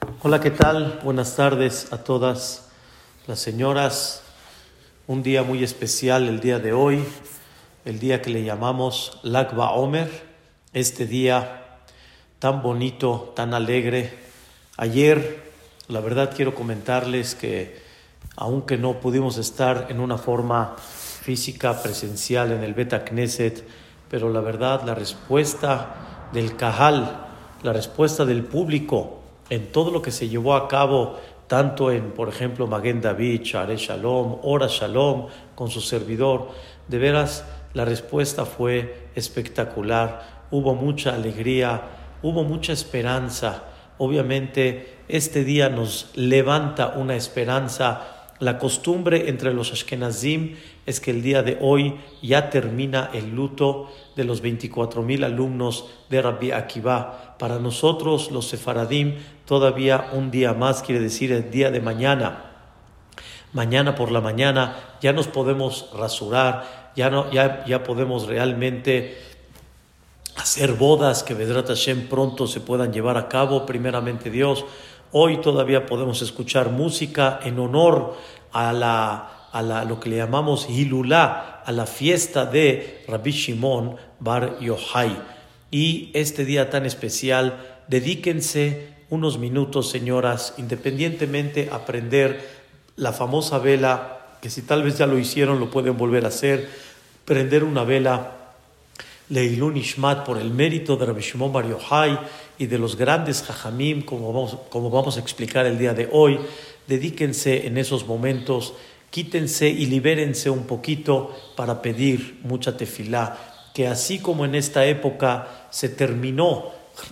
Hola, ¿qué tal? Buenas tardes a todas las señoras. Un día muy especial el día de hoy, el día que le llamamos Lagba Omer, este día tan bonito, tan alegre. Ayer, la verdad quiero comentarles que aunque no pudimos estar en una forma física presencial en el Beta Knesset, pero la verdad la respuesta del Cajal, la respuesta del público en todo lo que se llevó a cabo, tanto en, por ejemplo, Maguen David, Share Shalom, Ora Shalom, con su servidor, de veras la respuesta fue espectacular, hubo mucha alegría, hubo mucha esperanza. Obviamente este día nos levanta una esperanza. La costumbre entre los Ashkenazim es que el día de hoy ya termina el luto de los 24 mil alumnos de Rabbi Akiva. Para nosotros, los Sefaradim, todavía un día más, quiere decir el día de mañana. Mañana por la mañana ya nos podemos rasurar, ya, no, ya, ya podemos realmente hacer bodas que Vedrat Hashem pronto se puedan llevar a cabo, primeramente Dios. Hoy todavía podemos escuchar música en honor a, la, a la, lo que le llamamos Hilulá, a la fiesta de Rabbi Shimon Bar Yochai. Y este día tan especial, dedíquense unos minutos, señoras, independientemente aprender la famosa vela, que si tal vez ya lo hicieron, lo pueden volver a hacer, prender una vela Leilun Ishmat por el mérito de Rabbi Shimon Bar Yochai y de los grandes Jajamim, como vamos, como vamos a explicar el día de hoy. Dedíquense en esos momentos, quítense y libérense un poquito para pedir mucha tefilá. Que así como en esta época se terminó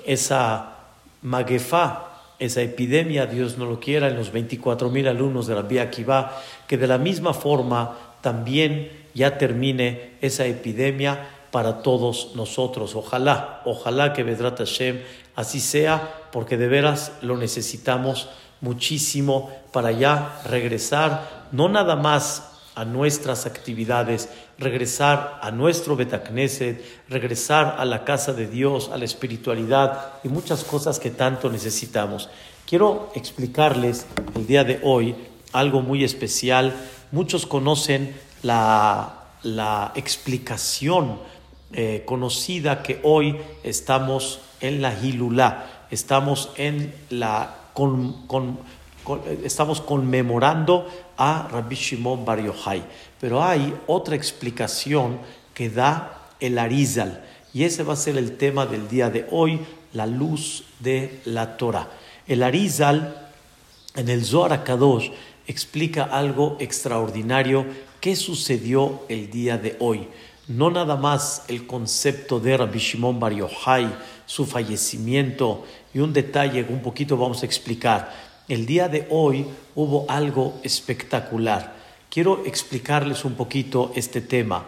esa maguefá, esa epidemia, Dios no lo quiera, en los 24 mil alumnos de la Vía Akiva, que de la misma forma también ya termine esa epidemia para todos nosotros. Ojalá, ojalá que Vedrat Hashem así sea, porque de veras lo necesitamos muchísimo para ya regresar, no nada más a nuestras actividades, regresar a nuestro Betacneset, regresar a la casa de Dios, a la espiritualidad y muchas cosas que tanto necesitamos. Quiero explicarles el día de hoy algo muy especial. Muchos conocen la, la explicación eh, conocida que hoy estamos en la Hilulá, estamos en la con, con, estamos conmemorando a Rabbi Shimon Bar Yochai. Pero hay otra explicación que da el Arizal, y ese va a ser el tema del día de hoy, la luz de la Torah. El Arizal en el Zohar Kadosh explica algo extraordinario que sucedió el día de hoy no nada más el concepto de Rabbi Shimon Bar Yochai, su fallecimiento y un detalle un poquito vamos a explicar. El día de hoy hubo algo espectacular. Quiero explicarles un poquito este tema.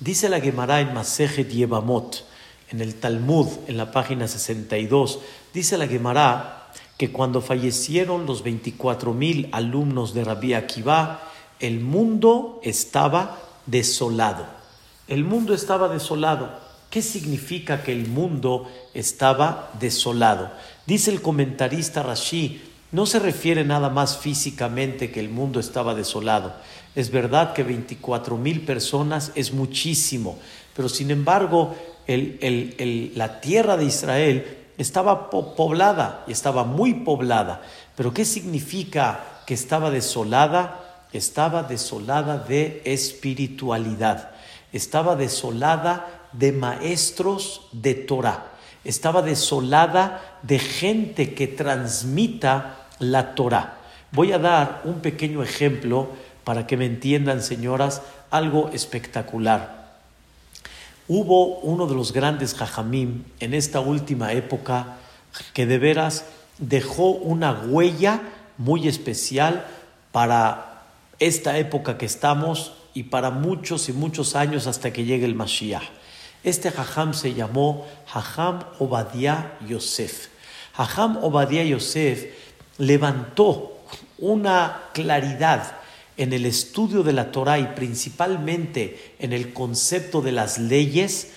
Dice la Gemara en Masejet Yevamot, en el Talmud, en la página 62, dice la Gemara que cuando fallecieron los 24 mil alumnos de Rabbi Akiva, el mundo estaba desolado el mundo estaba desolado. ¿Qué significa que el mundo estaba desolado? Dice el comentarista Rashi, no se refiere nada más físicamente que el mundo estaba desolado. Es verdad que 24 mil personas es muchísimo, pero sin embargo la tierra de Israel estaba poblada y estaba muy poblada. Pero ¿qué significa que estaba desolada? Estaba desolada de espiritualidad estaba desolada de maestros de Torah, estaba desolada de gente que transmita la Torah. Voy a dar un pequeño ejemplo para que me entiendan, señoras, algo espectacular. Hubo uno de los grandes jajamim en esta última época que de veras dejó una huella muy especial para esta época que estamos y para muchos y muchos años hasta que llegue el Mashiach. Este Jajam se llamó Jajam Obadiah Yosef. Jajam Obadiah Yosef levantó una claridad en el estudio de la Torah y principalmente en el concepto de las leyes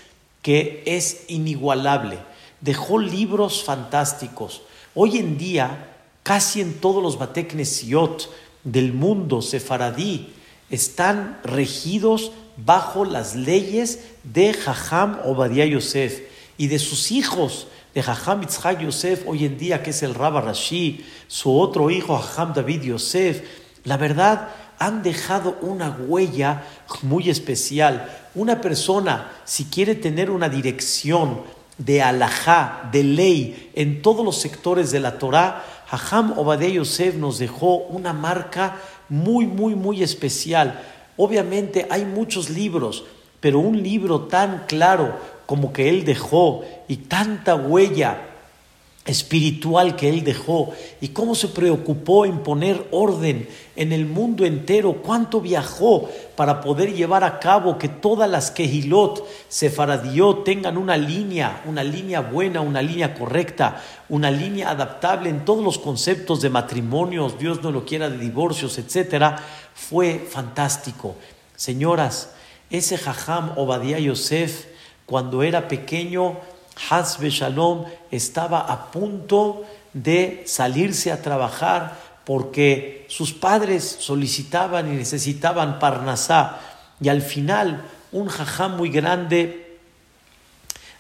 que es inigualable. Dejó libros fantásticos. Hoy en día casi en todos los Bateknesiot del mundo sefaradí están regidos bajo las leyes de Jajam Obadiah Yosef y de sus hijos, de Jajam Yosef, hoy en día que es el Rabba Rashi, su otro hijo Jajam David Yosef. La verdad, han dejado una huella muy especial. Una persona, si quiere tener una dirección de alajá, de ley, en todos los sectores de la Torah, Hajam Obadiah Yosef nos dejó una marca muy, muy, muy especial. Obviamente hay muchos libros, pero un libro tan claro como que él dejó y tanta huella espiritual que él dejó y cómo se preocupó en poner orden en el mundo entero, cuánto viajó para poder llevar a cabo que todas las Kehilot Sefaradiot tengan una línea, una línea buena, una línea correcta, una línea adaptable en todos los conceptos de matrimonios, Dios no lo quiera, de divorcios, etcétera, fue fantástico. Señoras, ese Jajam Obadiah Yosef, cuando era pequeño, Hasbe Shalom estaba a punto de salirse a trabajar porque sus padres solicitaban y necesitaban Parnasá. Y al final, un jajam muy grande,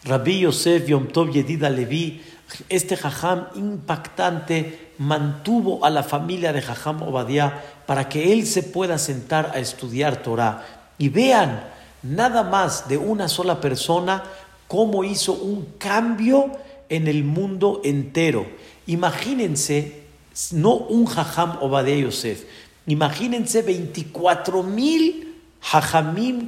Rabbi Yosef Yom Tov Yedida Levi, este jajam impactante, mantuvo a la familia de jajam Obadiah para que él se pueda sentar a estudiar Torah. Y vean, nada más de una sola persona, cómo hizo un cambio en el mundo entero. Imagínense, no un jajam Obadiah Yosef, imagínense 24 mil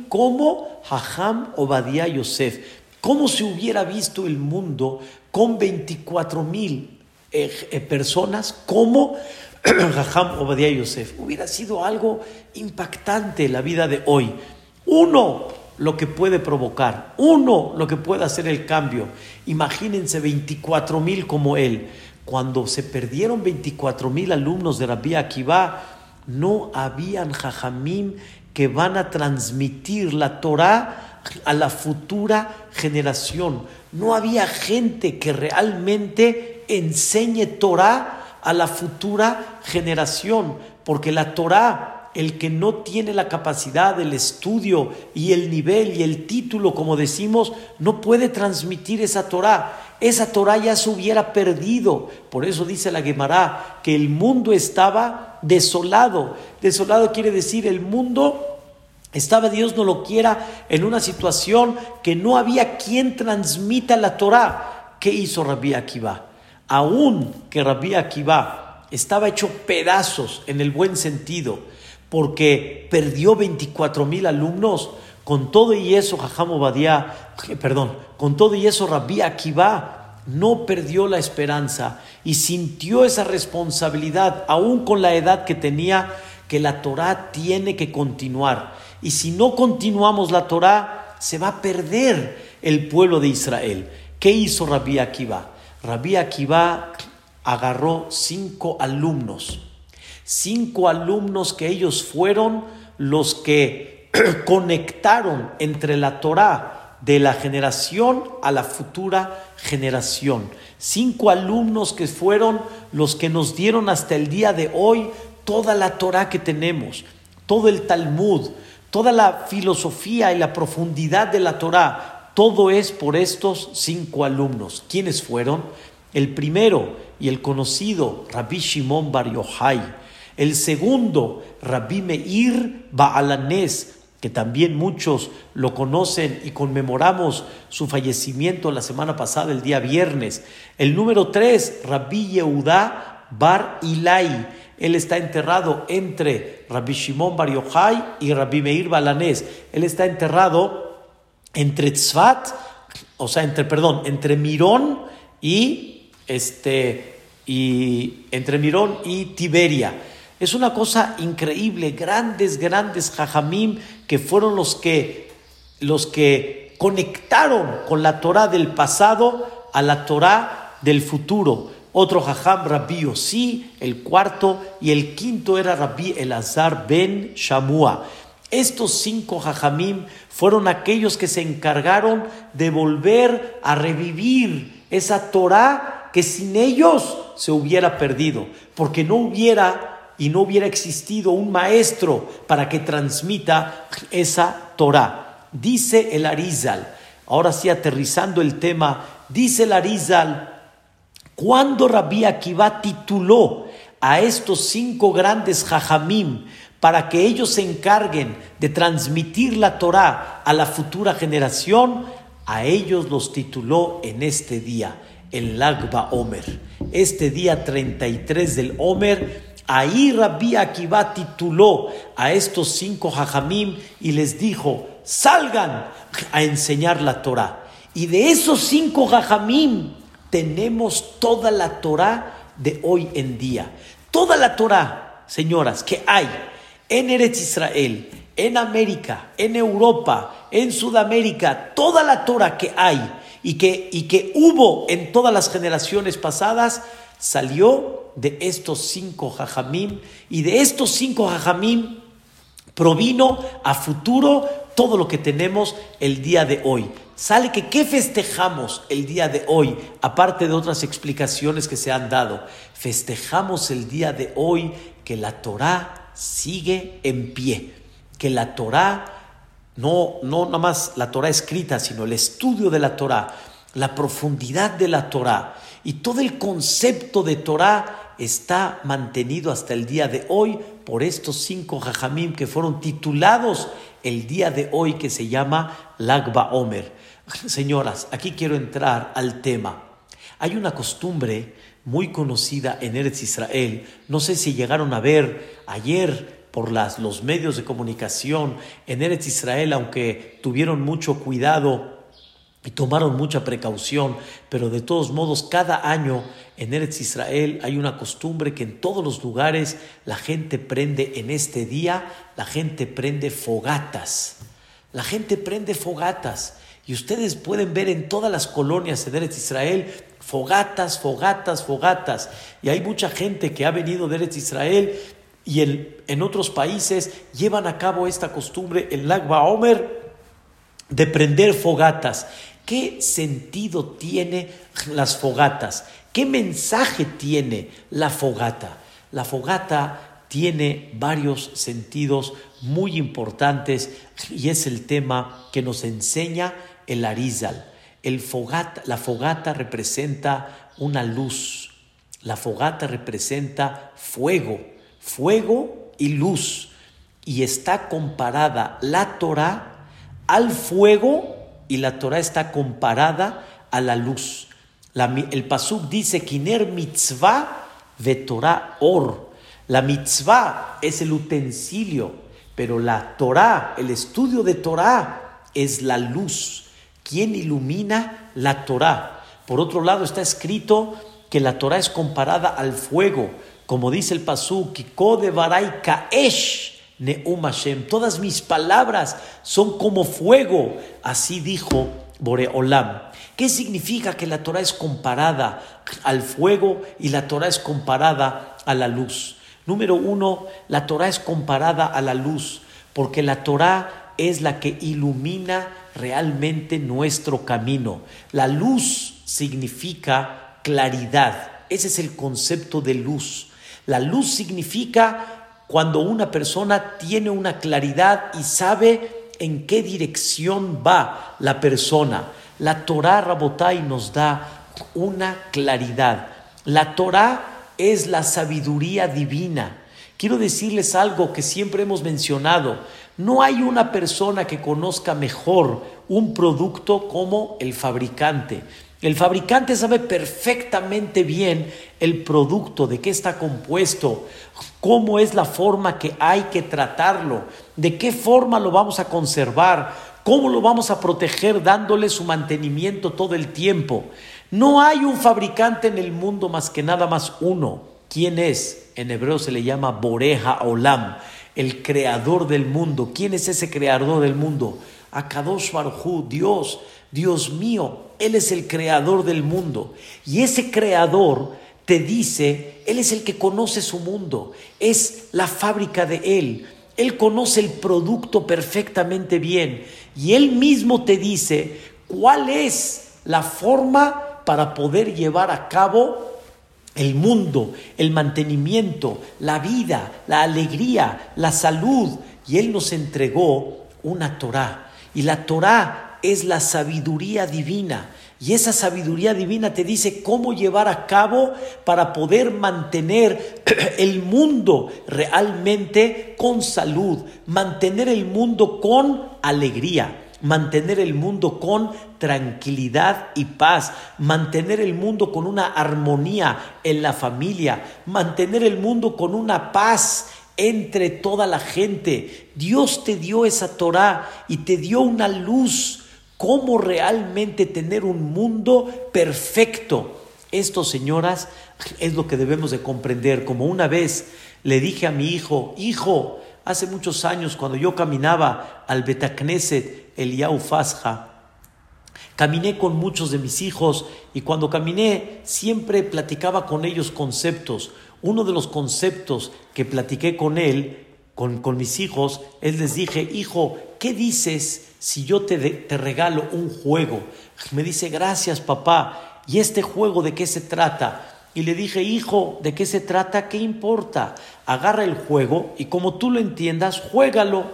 como jajam Obadiah Yosef. ¿Cómo se hubiera visto el mundo con 24 mil eh, eh, personas como jajam Obadiah Yosef? Hubiera sido algo impactante la vida de hoy. Uno, lo que puede provocar, uno lo que puede hacer el cambio. Imagínense 24 mil como él. Cuando se perdieron 24 mil alumnos de Rabbi Akiva, no habían jajamim que van a transmitir la Torah a la futura generación. No había gente que realmente enseñe Torah a la futura generación, porque la Torah el que no tiene la capacidad del estudio y el nivel y el título, como decimos, no puede transmitir esa Torah. Esa Torah ya se hubiera perdido. Por eso dice la Gemara que el mundo estaba desolado. Desolado quiere decir el mundo estaba, Dios no lo quiera, en una situación que no había quien transmita la Torah. ¿Qué hizo Rabbi Akiva? Aún que Rabbi Akiva estaba hecho pedazos en el buen sentido, porque perdió 24 mil alumnos. Con todo y eso, Jajam Obadiah, perdón, con todo y eso, Rabbi Akiva no perdió la esperanza y sintió esa responsabilidad, aún con la edad que tenía, que la Torah tiene que continuar. Y si no continuamos la Torah, se va a perder el pueblo de Israel. ¿Qué hizo Rabbi Akiva? Rabbi Akiva agarró cinco alumnos cinco alumnos que ellos fueron los que conectaron entre la Torah de la generación a la futura generación. Cinco alumnos que fueron los que nos dieron hasta el día de hoy toda la Torah que tenemos, todo el Talmud, toda la filosofía y la profundidad de la Torah. Todo es por estos cinco alumnos. ¿Quiénes fueron? El primero y el conocido Rabbi Shimon Bar Yochai el segundo, Rabbi Meir Baalanés, que también muchos lo conocen y conmemoramos su fallecimiento la semana pasada, el día viernes. El número tres, Rabbi Yehudá Bar Ilai. Él está enterrado entre Rabbi Shimon Bar Yochai y Rabbi Meir Balanés. Él está enterrado entre Tzfat, o sea, entre, perdón, entre Mirón y este, y entre Mirón y Tiberia. Es una cosa increíble, grandes, grandes jajamim que fueron los que, los que conectaron con la Torah del pasado a la Torah del futuro. Otro jajam, Rabbi Yossi, el cuarto, y el quinto era Rabbi Elazar ben Shamua. Estos cinco jajamim fueron aquellos que se encargaron de volver a revivir esa Torah que sin ellos se hubiera perdido, porque no hubiera y no hubiera existido un maestro para que transmita esa Torah. Dice el Arizal, ahora sí aterrizando el tema, dice el Arizal, cuando Rabbi Akiva tituló a estos cinco grandes jajamim para que ellos se encarguen de transmitir la Torah a la futura generación, a ellos los tituló en este día, el Lagba Omer. Este día 33 del Omer, ahí Rabbi Akiva tituló a estos cinco jajamim y les dijo, salgan a enseñar la Torah. Y de esos cinco jajamim tenemos toda la Torah de hoy en día. Toda la Torah, señoras, que hay en Eretz Israel, en América, en Europa, en Sudamérica, toda la Torah que hay y que, y que hubo en todas las generaciones pasadas, salió de estos cinco jajamim y de estos cinco jajamim provino a futuro todo lo que tenemos el día de hoy. Sale que qué festejamos el día de hoy, aparte de otras explicaciones que se han dado. Festejamos el día de hoy que la Torah sigue en pie, que la Torah, no, no nada más la Torah escrita, sino el estudio de la Torah, la profundidad de la Torah y todo el concepto de Torah está mantenido hasta el día de hoy por estos cinco jajamim que fueron titulados el día de hoy que se llama Lagba Omer. Señoras, aquí quiero entrar al tema. Hay una costumbre muy conocida en Eretz Israel. No sé si llegaron a ver ayer por las, los medios de comunicación en Eretz Israel, aunque tuvieron mucho cuidado y tomaron mucha precaución, pero de todos modos cada año en Eretz Israel hay una costumbre que en todos los lugares la gente prende en este día, la gente prende fogatas. La gente prende fogatas. Y ustedes pueden ver en todas las colonias de Eretz Israel fogatas, fogatas, fogatas. Y hay mucha gente que ha venido de Eretz Israel y en otros países llevan a cabo esta costumbre, el Lagba Omer, de prender fogatas. ¿Qué sentido tiene las fogatas? ¿Qué mensaje tiene la fogata? La fogata tiene varios sentidos muy importantes y es el tema que nos enseña el Arizal. El fogata, la fogata representa una luz. La fogata representa fuego, fuego y luz. Y está comparada la Torah al fuego y la Torah está comparada a la luz. el pasuk dice, Kiner mitzvah ve Torah or. La mitzvah es el utensilio, pero la Torah, el estudio de Torah, es la luz. ¿Quién ilumina la Torah? Por otro lado está escrito que la Torah es comparada al fuego, como dice el pasuk, de barai kaesh neum Hashem. Todas mis palabras son como fuego, así dijo Boreolam. ¿Qué significa que la Torah es comparada al fuego y la Torah es comparada a la luz? Número uno, la Torah es comparada a la luz, porque la Torah es la que ilumina realmente nuestro camino. La luz significa claridad. Ese es el concepto de luz. La luz significa cuando una persona tiene una claridad y sabe en qué dirección va la persona. La Torah Rabotai nos da una claridad. La Torah es la sabiduría divina. Quiero decirles algo que siempre hemos mencionado. No hay una persona que conozca mejor un producto como el fabricante. El fabricante sabe perfectamente bien el producto, de qué está compuesto, cómo es la forma que hay que tratarlo, de qué forma lo vamos a conservar, cómo lo vamos a proteger dándole su mantenimiento todo el tiempo. No hay un fabricante en el mundo más que nada más uno. ¿Quién es? En hebreo se le llama Boreja Olam el creador del mundo. ¿Quién es ese creador del mundo? Akadosh Baruj Dios, Dios mío, Él es el creador del mundo. Y ese creador te dice, Él es el que conoce su mundo, es la fábrica de Él. Él conoce el producto perfectamente bien y Él mismo te dice cuál es la forma para poder llevar a cabo el mundo, el mantenimiento, la vida, la alegría, la salud. Y Él nos entregó una Torah. Y la Torah es la sabiduría divina. Y esa sabiduría divina te dice cómo llevar a cabo para poder mantener el mundo realmente con salud, mantener el mundo con alegría mantener el mundo con tranquilidad y paz, mantener el mundo con una armonía en la familia, mantener el mundo con una paz entre toda la gente. Dios te dio esa Torah y te dio una luz, cómo realmente tener un mundo perfecto. Esto, señoras, es lo que debemos de comprender. Como una vez le dije a mi hijo, hijo, Hace muchos años, cuando yo caminaba al Betacneset, el Yaufasja, caminé con muchos de mis hijos y cuando caminé siempre platicaba con ellos conceptos. Uno de los conceptos que platiqué con él, con, mis hijos, él les dije, hijo, ¿qué dices si yo te, te regalo un juego? Me dice, gracias papá. ¿Y este juego de qué se trata? Y le dije, hijo, ¿de qué se trata? ¿Qué importa? Agarra el juego y como tú lo entiendas, juégalo.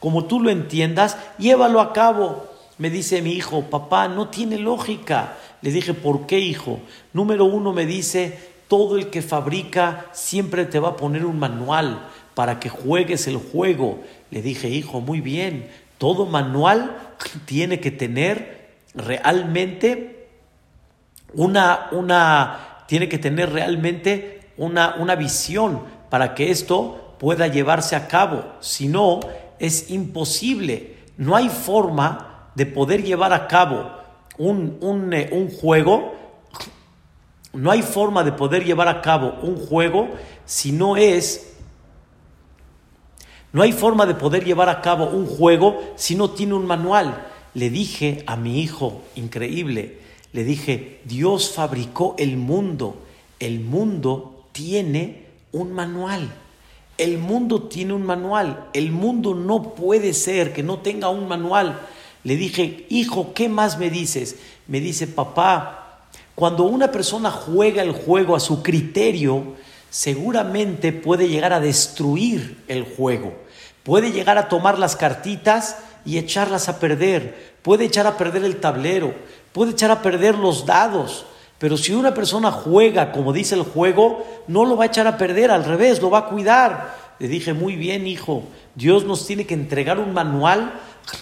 Como tú lo entiendas, llévalo a cabo. Me dice mi hijo, papá, no tiene lógica. Le dije, ¿por qué, hijo? Número uno me dice, todo el que fabrica siempre te va a poner un manual para que juegues el juego. Le dije, hijo, muy bien, todo manual tiene que tener realmente una, una tiene que tener realmente una, una visión para que esto pueda llevarse a cabo. Si no, es imposible. No hay forma de poder llevar a cabo un, un, eh, un juego. No hay forma de poder llevar a cabo un juego si no es no hay forma de poder llevar a cabo un juego si no tiene un manual. Le dije a mi hijo, increíble, le dije, Dios fabricó el mundo. El mundo tiene un manual. El mundo tiene un manual. El mundo no puede ser que no tenga un manual. Le dije, hijo, ¿qué más me dices? Me dice, papá, cuando una persona juega el juego a su criterio, seguramente puede llegar a destruir el juego. Puede llegar a tomar las cartitas y echarlas a perder. Puede echar a perder el tablero puede echar a perder los dados. Pero si una persona juega como dice el juego, no lo va a echar a perder, al revés, lo va a cuidar. Le dije, muy bien, hijo, Dios nos tiene que entregar un manual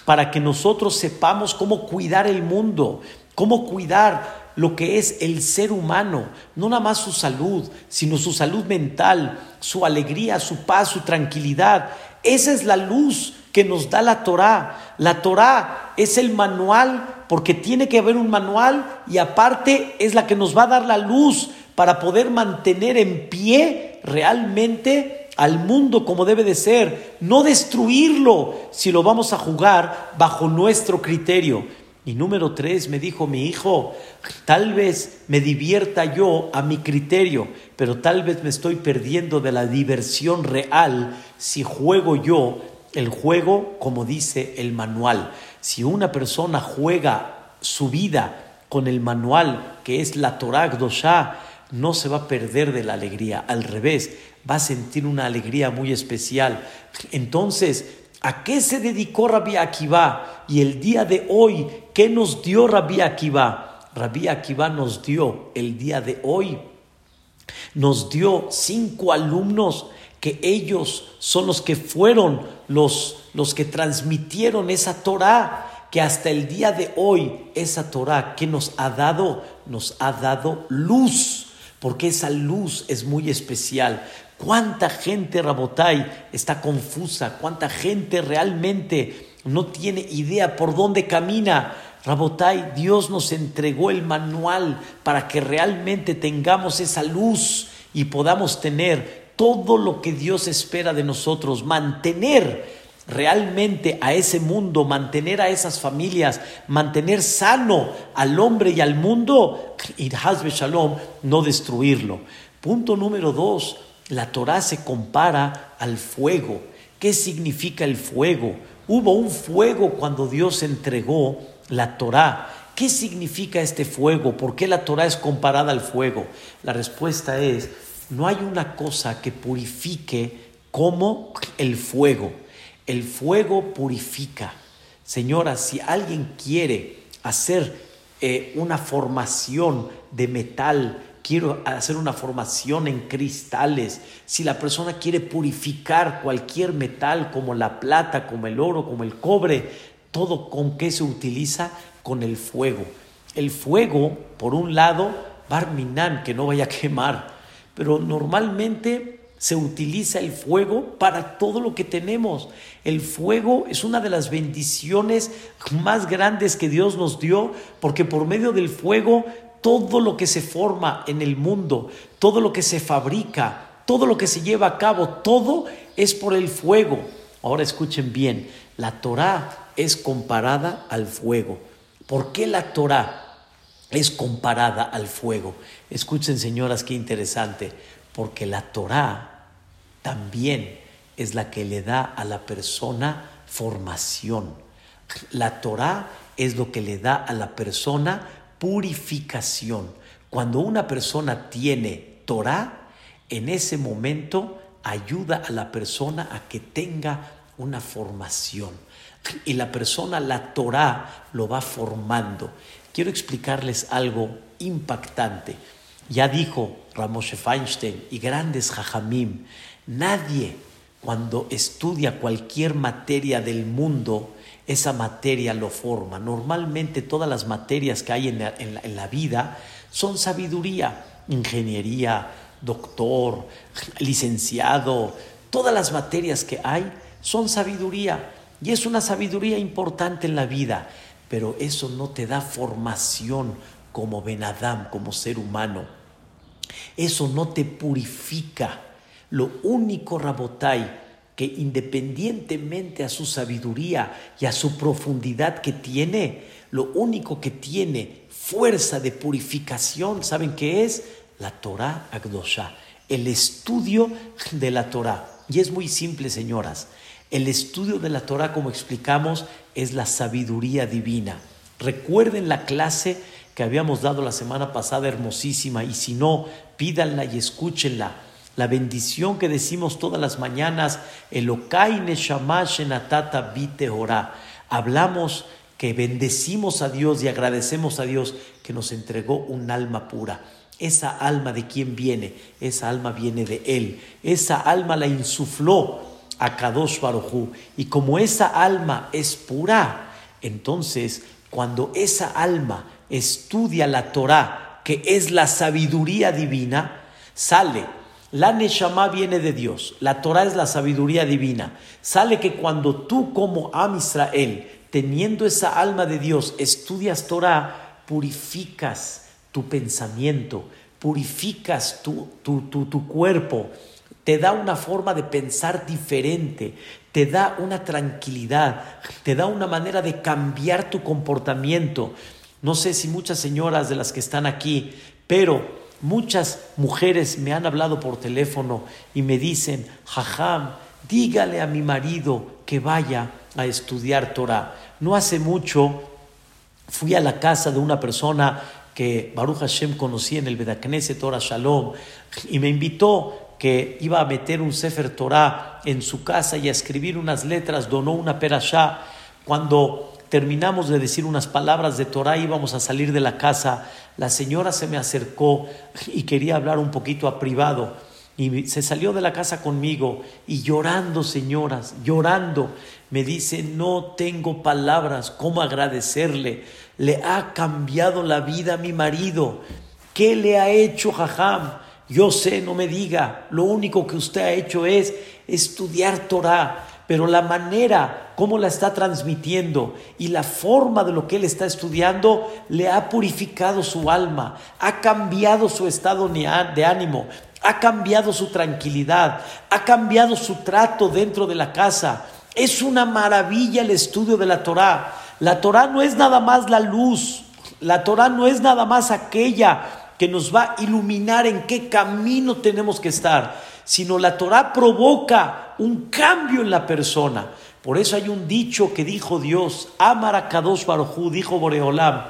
para que nosotros sepamos cómo cuidar el mundo, cómo cuidar lo que es el ser humano, no nada más su salud, sino su salud mental, su alegría, su paz, su tranquilidad. Esa es la luz que nos da la Torah. La Torah es el manual porque tiene que haber un manual y aparte es la que nos va a dar la luz para poder mantener en pie realmente al mundo como debe de ser, no destruirlo si lo vamos a jugar bajo nuestro criterio. Y número tres, me dijo mi hijo, tal vez me divierta yo a mi criterio, pero tal vez me estoy perdiendo de la diversión real si juego yo el juego como dice el manual. Si una persona juega su vida con el manual que es la Torah Gdosha, no se va a perder de la alegría, al revés, va a sentir una alegría muy especial. Entonces, ¿a qué se dedicó Rabbi Akiva? Y el día de hoy, ¿qué nos dio Rabbi Akiva? Rabbi Akiva nos dio el día de hoy, nos dio cinco alumnos que ellos son los que fueron los, los que transmitieron esa Torah, que hasta el día de hoy esa Torah que nos ha dado, nos ha dado luz, porque esa luz es muy especial. ¿Cuánta gente, Rabotai, está confusa? ¿Cuánta gente realmente no tiene idea por dónde camina? Rabotai, Dios nos entregó el manual para que realmente tengamos esa luz y podamos tener todo lo que Dios espera de nosotros, mantener realmente a ese mundo, mantener a esas familias, mantener sano al hombre y al mundo, y Shalom, no destruirlo. Punto número dos, la Torah se compara al fuego. ¿Qué significa el fuego? Hubo un fuego cuando Dios entregó la Torah ¿qué significa este fuego? ¿Por qué la Torah es comparada al fuego? La respuesta es, no hay una cosa que purifique como el fuego. El fuego purifica. Señora, si alguien quiere hacer eh, una formación de metal, quiero hacer una formación en cristales, si la persona quiere purificar cualquier metal como la plata, como el oro, como el cobre, todo con qué se utiliza con el fuego. El fuego, por un lado, barminan, que no vaya a quemar, pero normalmente se utiliza el fuego para todo lo que tenemos. El fuego es una de las bendiciones más grandes que Dios nos dio, porque por medio del fuego todo lo que se forma en el mundo, todo lo que se fabrica, todo lo que se lleva a cabo, todo es por el fuego. Ahora escuchen bien, la Torah es comparada al fuego. ¿Por qué la Torah es comparada al fuego? Escuchen, señoras, qué interesante, porque la Torah también es la que le da a la persona formación. La Torah es lo que le da a la persona purificación. Cuando una persona tiene Torah, en ese momento ayuda a la persona a que tenga una formación. Y la persona, la Torah, lo va formando. Quiero explicarles algo impactante. Ya dijo Ramoshe Feinstein y grandes Jajamim, nadie cuando estudia cualquier materia del mundo, esa materia lo forma. Normalmente todas las materias que hay en la, vida son sabiduría, ingeniería, doctor, licenciado, todas las materias que hay son sabiduría. Y es una sabiduría importante en la vida, pero eso no te da formación como Benadam, como ser humano. Eso no te purifica. Lo único, Rabotai, que independientemente a su sabiduría y a su profundidad que tiene, lo único que tiene fuerza de purificación, ¿saben qué es? La Torah Agdosha, el estudio de la Torah. Y es muy simple, señoras. El estudio de la Torah, como explicamos, es la sabiduría divina. Recuerden la clase que habíamos dado la semana pasada, hermosísima, y si no, pídanla y escúchenla la bendición que decimos todas las mañanas, Elokai Neshama Shenatata Bite Hablamos que bendecimos a Dios y agradecemos a Dios que nos entregó un alma pura. Esa alma de quién viene? Esa alma viene de Él. Esa alma la insufló a Kadosh Barujú. Y como esa alma es pura, entonces cuando esa alma estudia la Torah, que es la sabiduría divina, sale la Neshama viene de Dios, la Torah es la sabiduría divina. Sale que cuando tú como Am Israel, teniendo esa alma de Dios, estudias Torah, purificas tu pensamiento, purificas tu, tu, tu cuerpo, te da una forma de pensar diferente, te da una tranquilidad, te da una manera de cambiar tu comportamiento. No sé si muchas señoras de las que están aquí, pero Muchas mujeres me han hablado por teléfono y me dicen, Jajam, dígale a mi marido que vaya a estudiar Torah. No hace mucho fui a la casa de una persona que Baruch Hashem conocía en el Bedaknese Torah Shalom y me invitó que iba a meter un Sefer Torah en su casa y a escribir unas letras, donó una perashá. Cuando terminamos de decir unas palabras de Torah, íbamos a salir de la casa, la señora se me acercó y quería hablar un poquito a privado. Y se salió de la casa conmigo y llorando, señoras, llorando, me dice, no tengo palabras, ¿cómo agradecerle? Le ha cambiado la vida a mi marido. ¿Qué le ha hecho Jajam? Yo sé, no me diga, lo único que usted ha hecho es estudiar Torah pero la manera como la está transmitiendo y la forma de lo que él está estudiando le ha purificado su alma, ha cambiado su estado de ánimo, ha cambiado su tranquilidad, ha cambiado su trato dentro de la casa. Es una maravilla el estudio de la Torah. La Torah no es nada más la luz, la Torah no es nada más aquella que nos va a iluminar en qué camino tenemos que estar sino la Torah provoca un cambio en la persona. Por eso hay un dicho que dijo Dios, Amar a Kadosh Barujú, dijo Boreolam,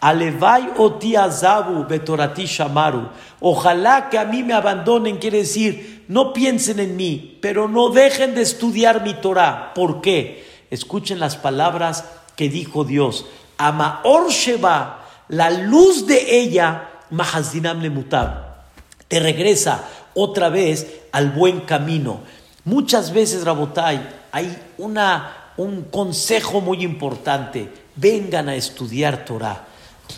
Alevai oti azabu betorati shamaru. Ojalá que a mí me abandonen, quiere decir, no piensen en mí, pero no dejen de estudiar mi Torah. ¿Por qué? Escuchen las palabras que dijo Dios. Amaor Sheba, la luz de ella, Mahazinam le mutab. Te regresa otra vez al buen camino. Muchas veces, Rabotai, hay una, un consejo muy importante. Vengan a estudiar Torah.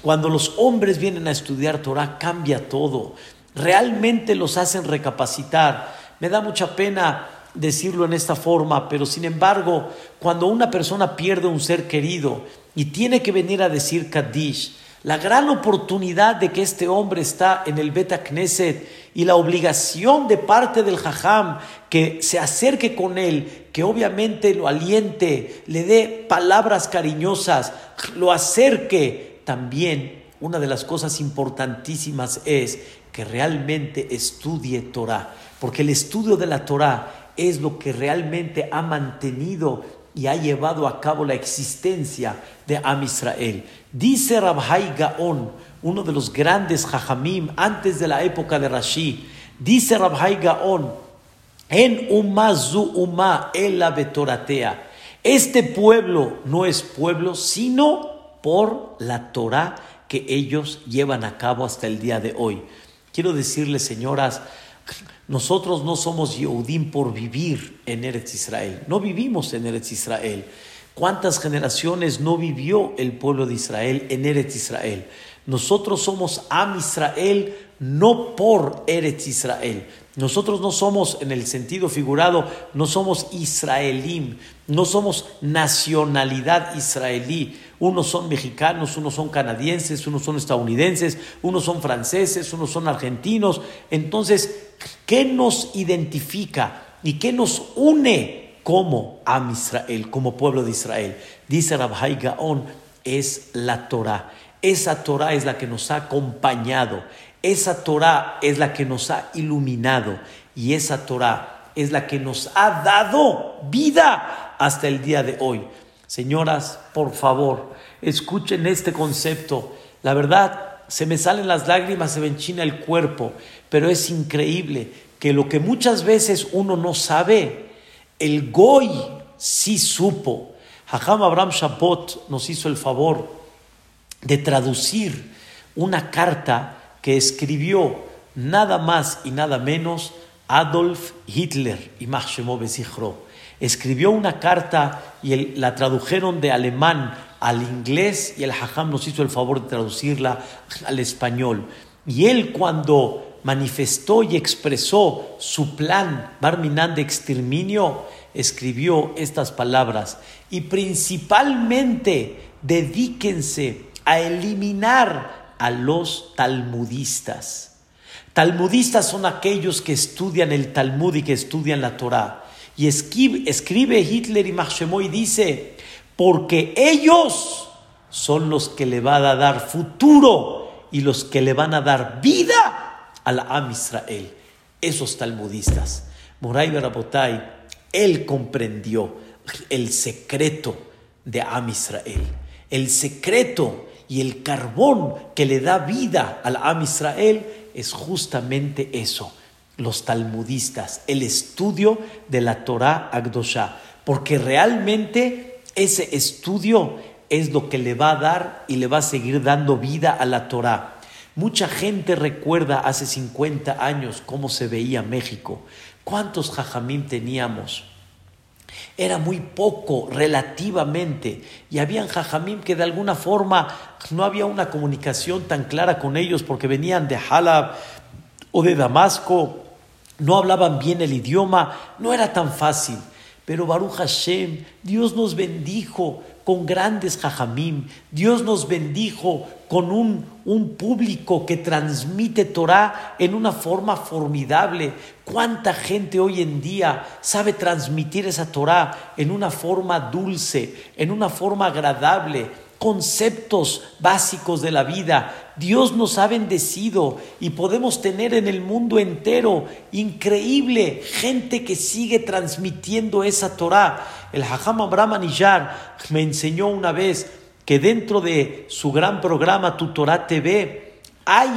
Cuando los hombres vienen a estudiar Torah, cambia todo. Realmente los hacen recapacitar. Me da mucha pena decirlo en esta forma, pero sin embargo, cuando una persona pierde un ser querido y tiene que venir a decir Kaddish, la gran oportunidad de que este hombre está en el Beta Knesset y la obligación de parte del Jajam que se acerque con él, que obviamente lo aliente, le dé palabras cariñosas, lo acerque. También una de las cosas importantísimas es que realmente estudie Torah, porque el estudio de la Torah es lo que realmente ha mantenido y ha llevado a cabo la existencia de Am Israel. Dice Rabhai Gaon, uno de los grandes Jajamim antes de la época de Rashi, dice Rabhai Gaon, en umazu uma ela betoratea. Este pueblo no es pueblo sino por la Torah que ellos llevan a cabo hasta el día de hoy. Quiero decirles, señoras, nosotros no somos Yehudim por vivir en Eretz Israel. No vivimos en Eretz Israel. ¿Cuántas generaciones no vivió el pueblo de Israel en Eretz Israel? Nosotros somos Am Israel no por Eretz Israel. Nosotros no somos, en el sentido figurado, no somos israelim, no somos nacionalidad israelí. Unos son mexicanos, unos son canadienses, unos son estadounidenses, unos son franceses, unos son argentinos. Entonces, ¿qué nos identifica y qué nos une como Am Israel, como pueblo de Israel? Dice Rabhai Gaon, es la Torah. Esa Torah es la que nos ha acompañado. Esa Torah es la que nos ha iluminado. Y esa Torah es la que nos ha dado vida hasta el día de hoy. Señoras, por favor, escuchen este concepto. La verdad, se me salen las lágrimas, se me enchina el cuerpo, pero es increíble que lo que muchas veces uno no sabe, el Goy sí supo. Hajam Abraham Shabot nos hizo el favor de traducir una carta que escribió nada más y nada menos Adolf Hitler y Escribió una carta y la tradujeron de alemán al inglés y el Hajam nos hizo el favor de traducirla al español. Y él cuando manifestó y expresó su plan Barminan de exterminio, escribió estas palabras. Y principalmente dedíquense a eliminar a los talmudistas. Talmudistas son aquellos que estudian el Talmud y que estudian la Torah. Y escribe, Hitler y y dice, porque ellos son los que le van a dar futuro y los que le van a dar vida a la Am Israel. Esos talmudistas. Moray Barabotay, él comprendió el secreto de Am Israel, el secreto y el carbón que le da vida al Am Israel es justamente eso, los talmudistas, el estudio de la Torah Agdosha, porque realmente ese estudio es lo que le va a dar y le va a seguir dando vida a la Torah. Mucha gente recuerda hace 50 años cómo se veía México. ¿Cuántos jajamín teníamos? era muy poco relativamente y habían jajamim que de alguna forma no había una comunicación tan clara con ellos porque venían de Halab o de Damasco, no hablaban bien el idioma, no era tan fácil. Pero Baruch Hashem, Dios nos bendijo con grandes jajamim, Dios nos bendijo con un, un público que transmite Torah en una forma formidable. ¿Cuánta gente hoy en día sabe transmitir esa Torah en una forma dulce, en una forma agradable? Conceptos básicos de la vida. Dios nos ha bendecido y podemos tener en el mundo entero increíble gente que sigue transmitiendo esa Torah. El Hajam Abraham Aniyar me enseñó una vez que dentro de su gran programa Tutorá TV hay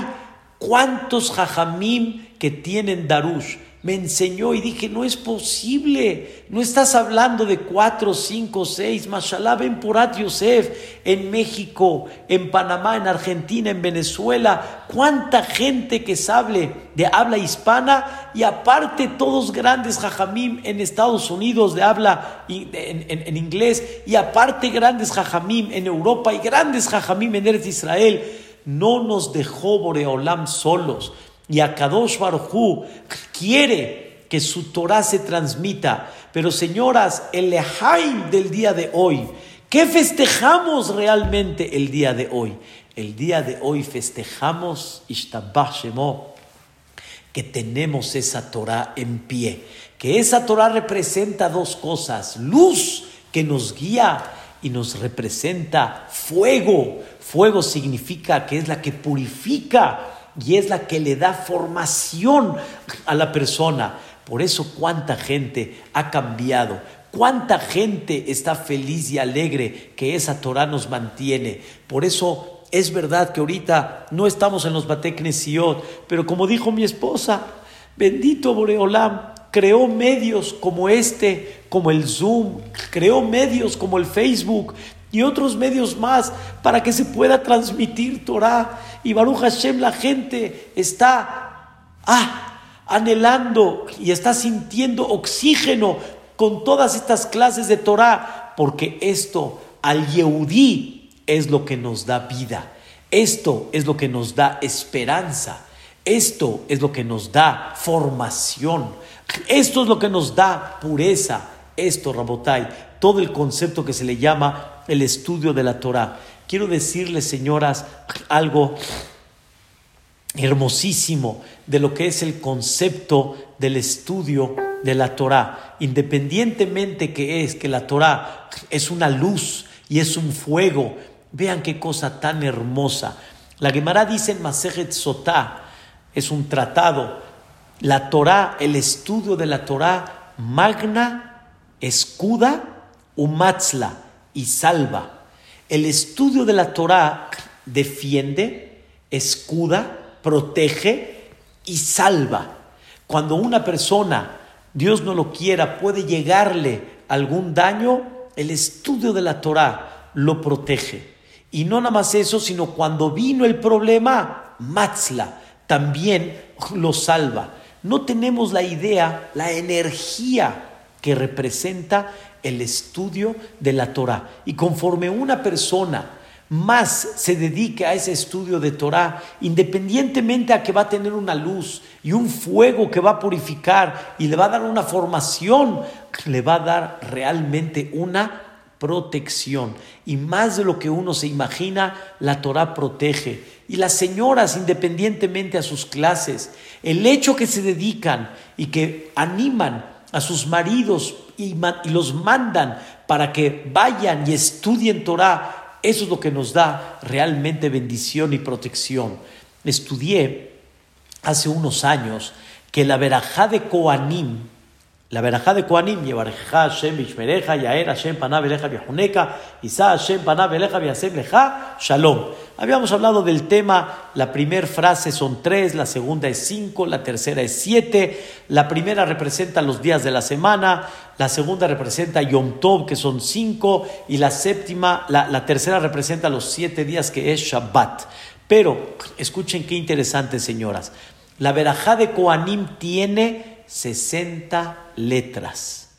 cuántos jajamim que tienen Darush me enseñó y dije, no es posible, no estás hablando de cuatro, cinco, seis, mashallah, Ben Purat Yosef, en México, en Panamá, en Argentina, en Venezuela, cuánta gente que sabe de habla hispana y aparte todos grandes jajamim en Estados Unidos de habla en, inglés y aparte grandes jajamim en Europa y grandes jajamim en Israel, no nos dejó Boreolam solos. Y Akadosh Baruj quiere que su Torah se transmita. Pero señoras, el Lehaim del día de hoy, ¿qué festejamos realmente el día de hoy? El día de hoy festejamos Ishtabah Shemo, que tenemos esa Torah en pie. Que esa Torah representa dos cosas: luz que nos guía y nos representa fuego. Fuego significa que es la que purifica y es la que le da formación a la persona. Por eso cuánta gente ha cambiado, cuánta gente está feliz y alegre que esa Torah nos mantiene. Por eso es verdad que ahorita no estamos en los Bateknesiot, pero como dijo mi esposa, bendito Boreolam, creó medios como este, como el Zoom, creó medios como el Facebook, y otros medios más para que se pueda transmitir Torah. Y Baruch Hashem, la gente está ah, anhelando y está sintiendo oxígeno con todas estas clases de Torah, porque esto al Yehudí es lo que nos da vida. Esto es lo que nos da esperanza. Esto es lo que nos da formación. Esto es lo que nos da pureza. Esto, Rabotai, todo el concepto que se le llama el estudio de la Torah. Quiero decirles, señoras, algo hermosísimo de lo que es el concepto del estudio de la Torah. Independientemente que es que la Torah es una luz y es un fuego, vean qué cosa tan hermosa. La Gemara dice en Masejet Sotá, es un tratado, la Torah, el estudio de la Torah, magna, escuda, umatzla, y salva. El estudio de la Torah defiende, escuda, protege y salva. Cuando una persona, Dios no lo quiera, puede llegarle algún daño, el estudio de la Torah lo protege. Y no nada más eso, sino cuando vino el problema, Matzla también lo salva. No tenemos la idea, la energía que representa el estudio de la Torah. Y conforme una persona más se dedique a ese estudio de Torah, independientemente a que va a tener una luz y un fuego que va a purificar y le va a dar una formación, le va a dar realmente una protección. Y más de lo que uno se imagina, la Torah protege. Y las señoras, independientemente a sus clases, el hecho que se dedican y que animan a sus maridos y, los mandan para que vayan y estudien Torah, eso es lo que nos da realmente bendición y protección. Estudié hace unos años que la verajá de Koanim, la verajá de Koanim, Yevareja Hashem Bishmereja, Yaer Hashem Panav Eleja Viajuneka, Isa Hashem Panav Eleja Viasem Leja, Shalom. Habíamos hablado del tema, la primera frase son tres, la segunda es cinco, la tercera es siete, la primera representa los días de la semana, la segunda representa Yom Tov, que son cinco, y la séptima, la, la tercera representa los siete días, que es Shabbat. Pero, escuchen qué interesante, señoras. La verajá de Koanim tiene 60 letras.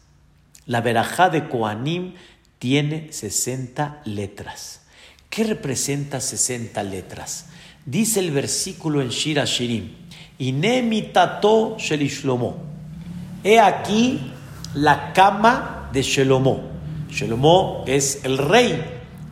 La verajá de Koanim tiene 60 letras. ¿Qué representa 60 letras? Dice el versículo en Shira Shirim, Inemitato Shelishlomo. He aquí la cama de Shelomo. Shelomo es el rey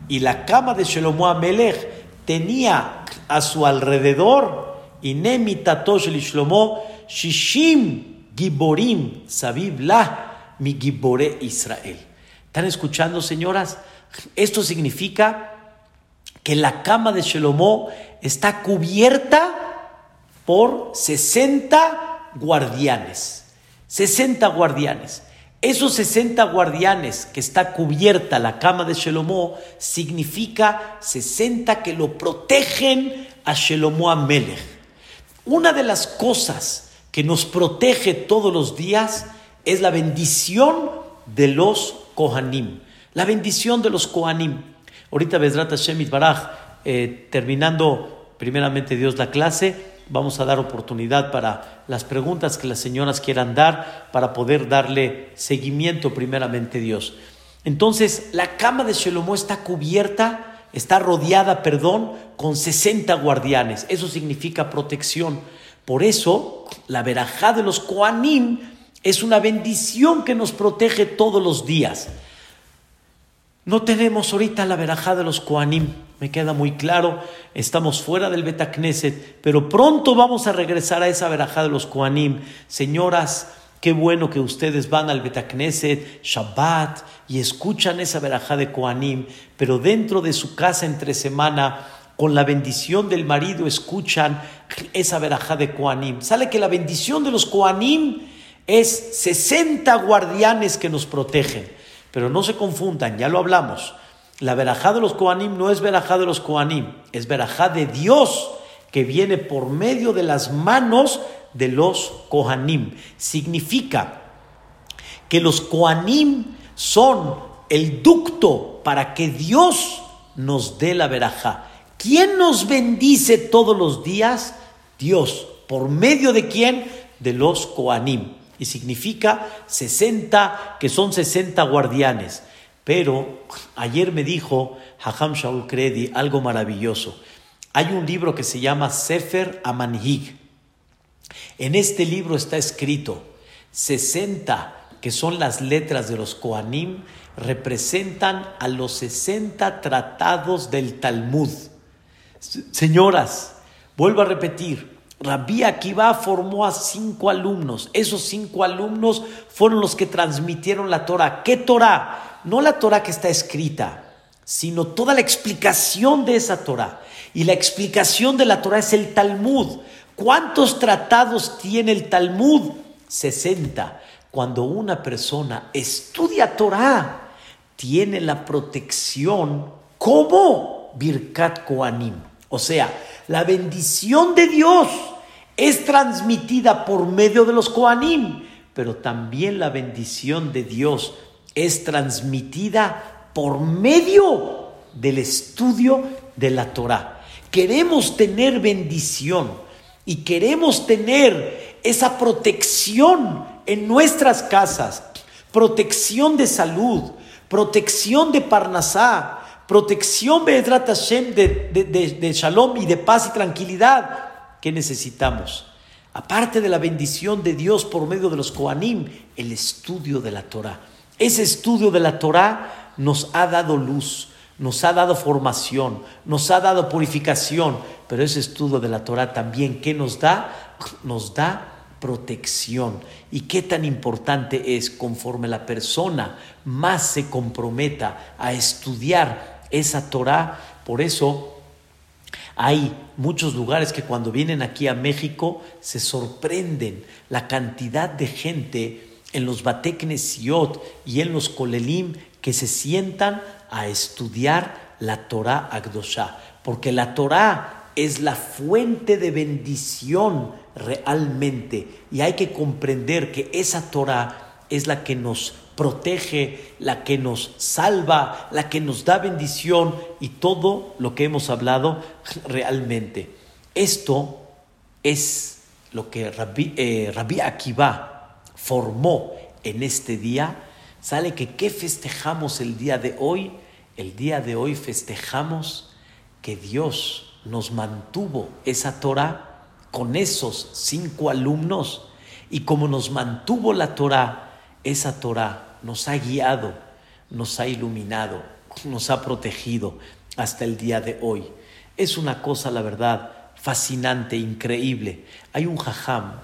y la cama de Shelomo Amelech tenía a su alrededor Inemitato Shelishlomo Shishim Giborim, Sabib La, mi Gibore Israel. ¿Están escuchando, señoras? Esto significa que la cama de Shelomó está cubierta por 60 guardianes. 60 guardianes. Esos 60 guardianes que está cubierta la cama de Shelomó significa 60 que lo protegen a Shelomó Amelech. Una de las cosas que nos protege todos los días es la bendición de los Kohanim. La bendición de los Kohanim. Ahorita Hashem Baraj, eh, terminando primeramente Dios la clase, vamos a dar oportunidad para las preguntas que las señoras quieran dar para poder darle seguimiento primeramente Dios. Entonces, la cama de Shelomó está cubierta, está rodeada, perdón, con 60 guardianes. Eso significa protección. Por eso, la verajá de los Koanim es una bendición que nos protege todos los días. No tenemos ahorita la verajá de los Koanim, me queda muy claro, estamos fuera del Betacneset, pero pronto vamos a regresar a esa verajá de los Koanim. Señoras, qué bueno que ustedes van al Betacneset, Shabbat, y escuchan esa verajá de Koanim, pero dentro de su casa entre semana, con la bendición del marido, escuchan esa verajá de Koanim. Sale que la bendición de los Koanim es 60 guardianes que nos protegen. Pero no se confundan, ya lo hablamos. La verajá de los Koanim no es verajá de los Koanim, es verajá de Dios que viene por medio de las manos de los Kohanim. Significa que los Koanim son el ducto para que Dios nos dé la verajá. ¿Quién nos bendice todos los días? Dios. ¿Por medio de quién? De los Koanim y significa 60, que son 60 guardianes. Pero ayer me dijo Haham Shaul Kredi algo maravilloso. Hay un libro que se llama Sefer Amanhig. En este libro está escrito 60, que son las letras de los Koanim, representan a los 60 tratados del Talmud. Señoras, vuelvo a repetir, Rabbi Akiva formó a cinco alumnos. Esos cinco alumnos fueron los que transmitieron la Torah. ¿Qué Torah? No la Torah que está escrita, sino toda la explicación de esa Torah. Y la explicación de la Torah es el Talmud. ¿Cuántos tratados tiene el Talmud? 60. Cuando una persona estudia Torah, tiene la protección como Birkat Koanim. O sea, la bendición de Dios es transmitida por medio de los Koanim, pero también la bendición de Dios es transmitida por medio del estudio de la Torah. Queremos tener bendición y queremos tener esa protección en nuestras casas, protección de salud, protección de Parnasá, protección de, de, de Shalom y de paz y tranquilidad ¿Qué necesitamos? Aparte de la bendición de Dios por medio de los Koanim, el estudio de la Torah. Ese estudio de la Torah nos ha dado luz, nos ha dado formación, nos ha dado purificación, pero ese estudio de la Torah también, ¿qué nos da? Nos da protección. ¿Y qué tan importante es conforme la persona más se comprometa a estudiar esa Torah? Por eso hay muchos lugares que cuando vienen aquí a México se sorprenden la cantidad de gente en los Bateknesiot y en los Kolelim que se sientan a estudiar la Torah Agdosha, porque la Torah es la fuente de bendición realmente. Y hay que comprender que esa Torah es la que nos protege, la que nos salva, la que nos da bendición y todo lo que hemos hablado realmente. Esto es lo que Rabbi, eh, Akiva formó en este día. Sale que ¿qué festejamos el día de hoy? El día de hoy festejamos que Dios nos mantuvo esa Torah con esos cinco alumnos y como nos mantuvo la Torah, esa Torah nos ha guiado, nos ha iluminado, nos ha protegido hasta el día de hoy. Es una cosa, la verdad, fascinante, increíble. Hay un jajam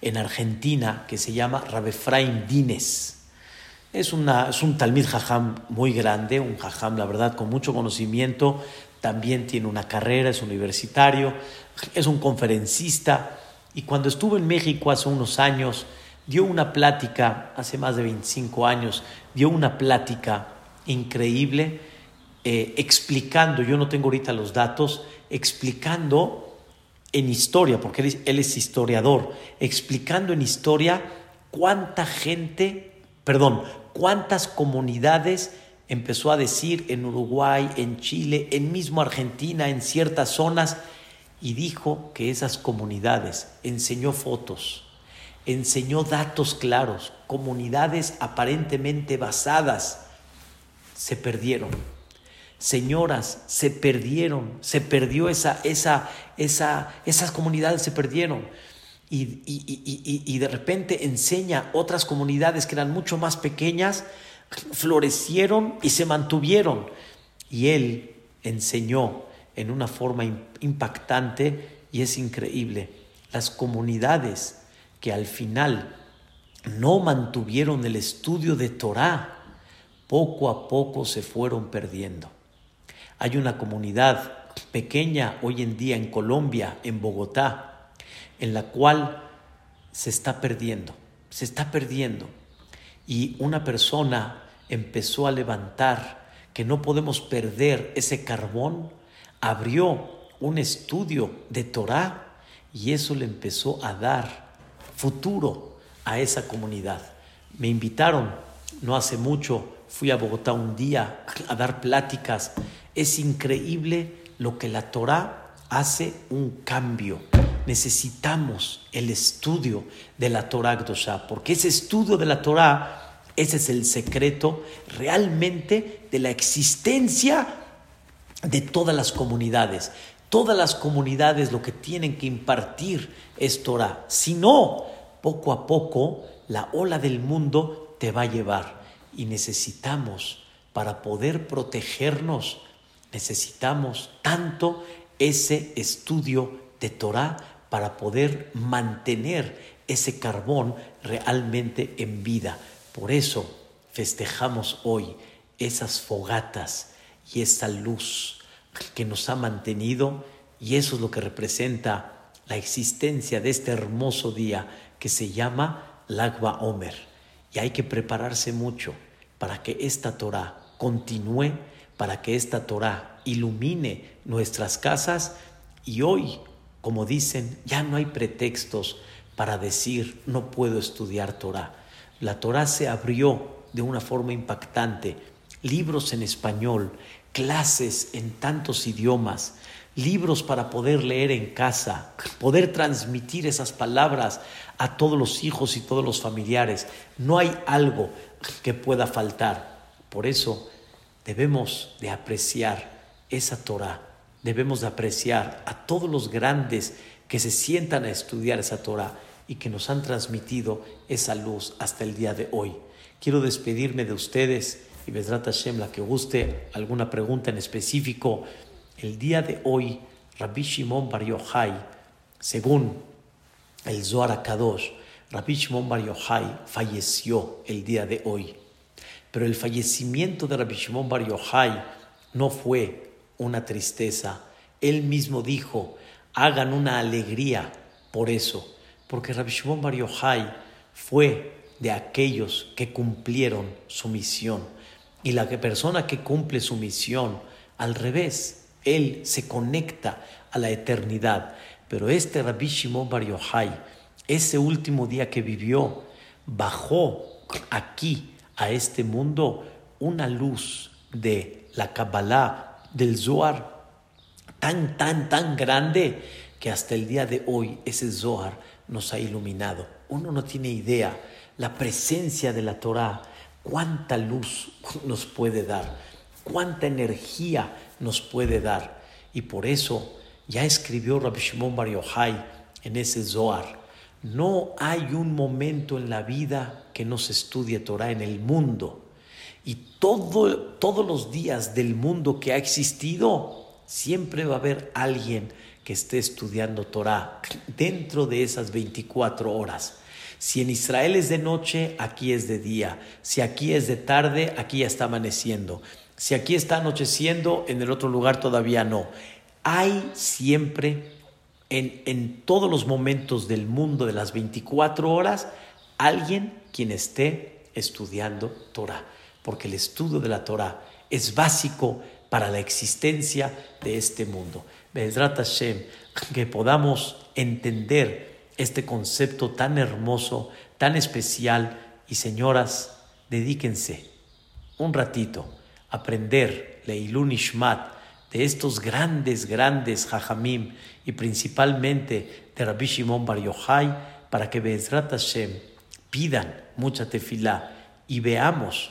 en Argentina que se llama Rabefraim Dines. Es, una, es un talmid jajam muy grande, un jajam, la verdad, con mucho conocimiento. También tiene una carrera, es universitario, es un conferencista. Y cuando estuve en México hace unos años, dio una plática hace más de 25 años, dio una plática increíble eh, explicando, yo no tengo ahorita los datos, explicando en historia, porque él, él es historiador, explicando en historia cuánta gente, perdón, cuántas comunidades empezó a decir en Uruguay, en Chile, en mismo Argentina, en ciertas zonas, y dijo que esas comunidades enseñó fotos, enseñó datos claros, comunidades aparentemente basadas, se perdieron. Señoras, se perdieron, se perdió esa, esa, esa, esas comunidades se perdieron. Y, y, de repente enseña otras comunidades que eran mucho más pequeñas, florecieron y se mantuvieron. Y él enseñó en una forma impactante y es increíble. Las comunidades que al final no mantuvieron el estudio de Torah, poco a poco se fueron perdiendo. Hay una comunidad pequeña hoy en día en Colombia, en Bogotá, en la cual se está perdiendo, se está perdiendo. Y una persona empezó a levantar que no podemos perder ese carbón, abrió un estudio de Torah y eso le empezó a dar futuro a esa comunidad. Me invitaron, no hace mucho, fui a Bogotá un día a dar pláticas. Es increíble lo que la Torah hace un cambio. Necesitamos el estudio de la Torah Gdosha, porque ese estudio de la Torah, ese es el secreto realmente de la existencia de todas las comunidades. Todas las comunidades lo que tienen que impartir es Torah. Si no, poco a poco la ola del mundo te va a llevar. Y necesitamos, para poder protegernos, necesitamos tanto ese estudio de Torah para poder mantener ese carbón realmente en vida. Por eso festejamos hoy esas fogatas y esa luz que nos ha mantenido y eso es lo que representa la existencia de este hermoso día que se llama Lagba Omer. Y hay que prepararse mucho para que esta Torah continúe, para que esta Torah ilumine nuestras casas y hoy, como dicen, ya no hay pretextos para decir no puedo estudiar Torah. La Torah se abrió de una forma impactante, libros en español, clases en tantos idiomas, libros para poder leer en casa, poder transmitir esas palabras a todos los hijos y todos los familiares. No hay algo que pueda faltar. Por eso debemos de apreciar esa Torah, debemos de apreciar a todos los grandes que se sientan a estudiar esa Torah y que nos han transmitido esa luz hasta el día de hoy. Quiero despedirme de ustedes y Besrat Hashem, la que guste alguna pregunta en específico el día de hoy, Rabbi Shimon Bar Yochai, según el Zohar Kadosh, Rabbi Shimon Bar Yochai falleció el día de hoy. Pero el fallecimiento de Rabbi Shimon Bar Yochai no fue una tristeza. Él mismo dijo, hagan una alegría por eso, porque Rabbi Shimon Bar Yochai fue de aquellos que cumplieron su misión. Y la persona que cumple su misión, al revés, él se conecta a la eternidad. Pero este Rabbi Shimon Bar Yochai, ese último día que vivió, bajó aquí a este mundo una luz de la Kabbalah, del Zohar, tan, tan, tan grande que hasta el día de hoy ese Zohar nos ha iluminado. Uno no tiene idea la presencia de la Torah, cuánta luz nos puede dar, cuánta energía nos puede dar. Y por eso ya escribió Rabbi Shimon Bar Yochai en ese Zohar. No hay un momento en la vida que no se estudie Torah en el mundo. Y todo, todos los días del mundo que ha existido, siempre va a haber alguien que esté estudiando Torah dentro de esas 24 horas. Si en Israel es de noche, aquí es de día. Si aquí es de tarde, aquí ya está amaneciendo. Si aquí está anocheciendo, en el otro lugar todavía no. Hay siempre, en, en todos los momentos del mundo de las 24 horas, alguien quien esté estudiando Torah, porque el estudio de la Torah es básico para la existencia de este mundo. Bezrat Hashem, que podamos entender este concepto tan hermoso, tan especial. Y señoras, dedíquense un ratito aprender Leilun Ishmat de estos grandes, grandes Jajamim y principalmente de Rabbi Shimon Bar Yochai para que Bezrat Hashem pidan mucha tefilá y veamos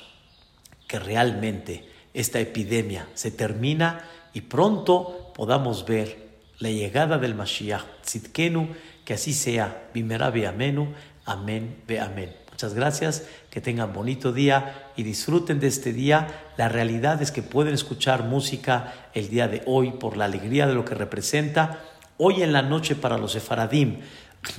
que realmente esta epidemia se termina y pronto podamos ver la llegada del Mashiach Tzidkenu, que así sea, Bimerabe Amenu, amén, ve amén. Muchas gracias, que tengan bonito día y disfruten de este día. La realidad es que pueden escuchar música el día de hoy por la alegría de lo que representa. Hoy en la noche para los sefaradim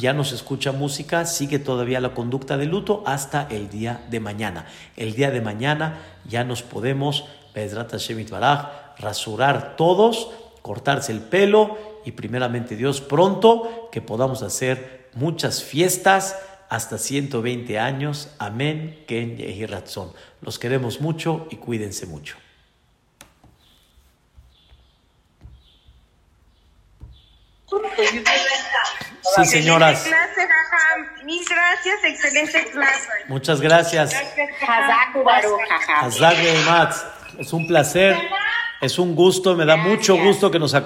ya no se escucha música, sigue todavía la conducta de luto hasta el día de mañana. El día de mañana ya nos podemos, Bezrat Hashem Baraj, rasurar todos, cortarse el pelo y primeramente Dios pronto que podamos hacer muchas fiestas hasta 120 años. Amén, Ken y Ratzon. Los queremos mucho y cuídense mucho. Sí, señoras. Mil gracias, excelente clase. Muchas gracias. Es un placer, es un gusto, me da mucho gusto que nos acompañen.